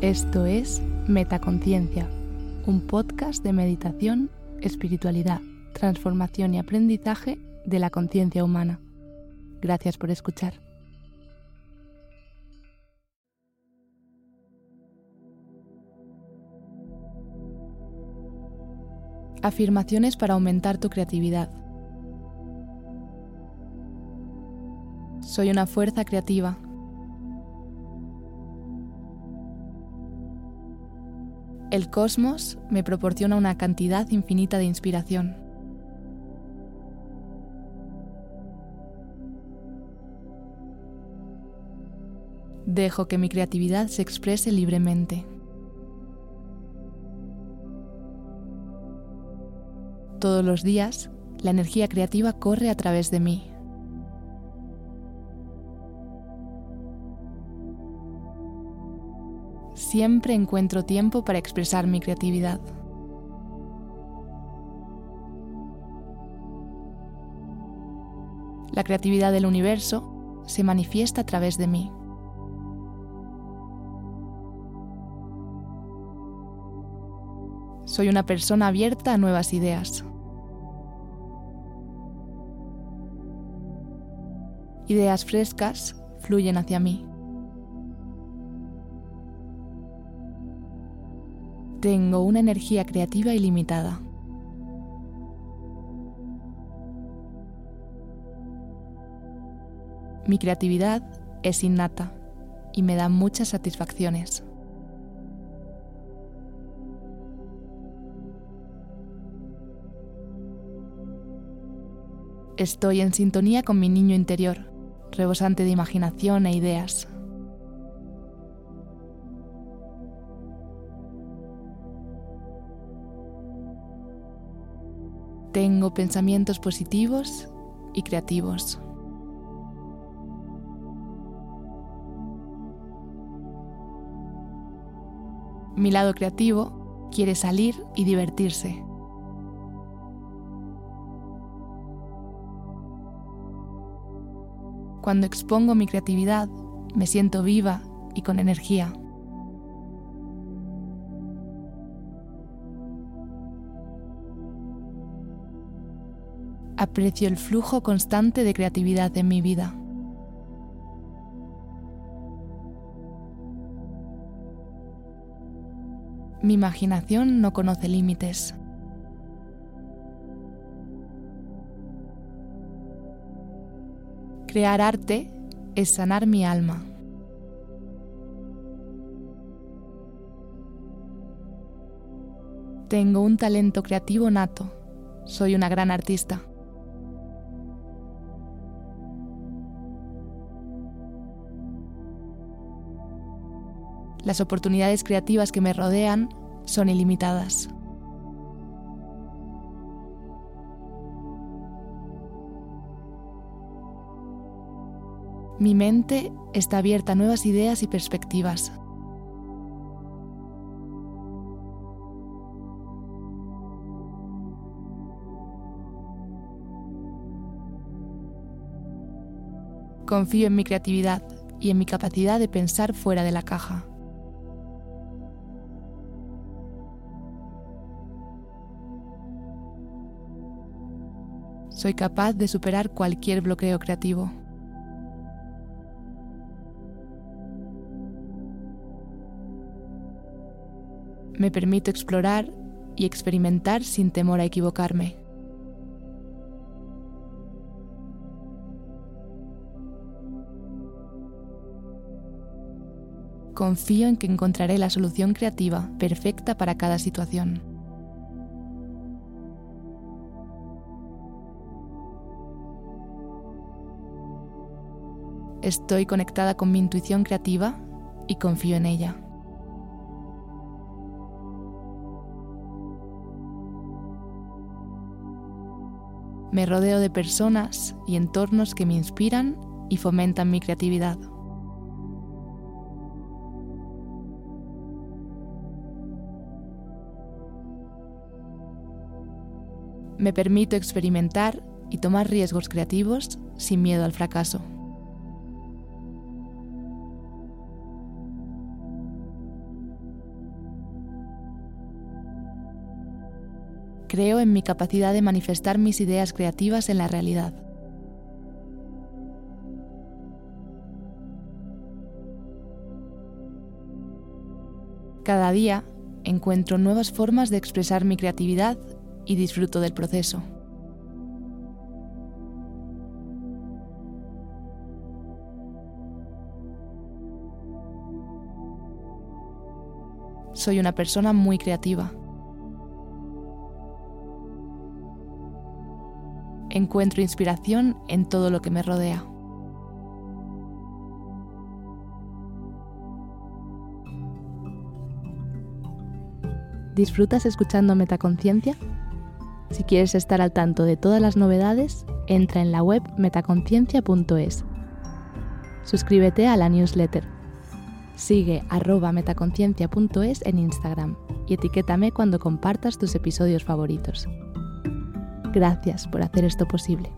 Esto es Metaconciencia, un podcast de meditación, espiritualidad, transformación y aprendizaje de la conciencia humana. Gracias por escuchar. Afirmaciones para aumentar tu creatividad. Soy una fuerza creativa. El cosmos me proporciona una cantidad infinita de inspiración. Dejo que mi creatividad se exprese libremente. Todos los días, la energía creativa corre a través de mí. Siempre encuentro tiempo para expresar mi creatividad. La creatividad del universo se manifiesta a través de mí. Soy una persona abierta a nuevas ideas. Ideas frescas fluyen hacia mí. Tengo una energía creativa ilimitada. Mi creatividad es innata y me da muchas satisfacciones. Estoy en sintonía con mi niño interior, rebosante de imaginación e ideas. Tengo pensamientos positivos y creativos. Mi lado creativo quiere salir y divertirse. Cuando expongo mi creatividad, me siento viva y con energía. Aprecio el flujo constante de creatividad en mi vida. Mi imaginación no conoce límites. Crear arte es sanar mi alma. Tengo un talento creativo nato. Soy una gran artista. Las oportunidades creativas que me rodean son ilimitadas. Mi mente está abierta a nuevas ideas y perspectivas. Confío en mi creatividad y en mi capacidad de pensar fuera de la caja. Soy capaz de superar cualquier bloqueo creativo. Me permito explorar y experimentar sin temor a equivocarme. Confío en que encontraré la solución creativa perfecta para cada situación. Estoy conectada con mi intuición creativa y confío en ella. Me rodeo de personas y entornos que me inspiran y fomentan mi creatividad. Me permito experimentar y tomar riesgos creativos sin miedo al fracaso. Creo en mi capacidad de manifestar mis ideas creativas en la realidad. Cada día encuentro nuevas formas de expresar mi creatividad y disfruto del proceso. Soy una persona muy creativa. Encuentro inspiración en todo lo que me rodea. ¿Disfrutas escuchando Metaconciencia? Si quieres estar al tanto de todas las novedades, entra en la web metaconciencia.es. Suscríbete a la newsletter. Sigue arroba metaconciencia.es en Instagram y etiquétame cuando compartas tus episodios favoritos. Gracias por hacer esto posible.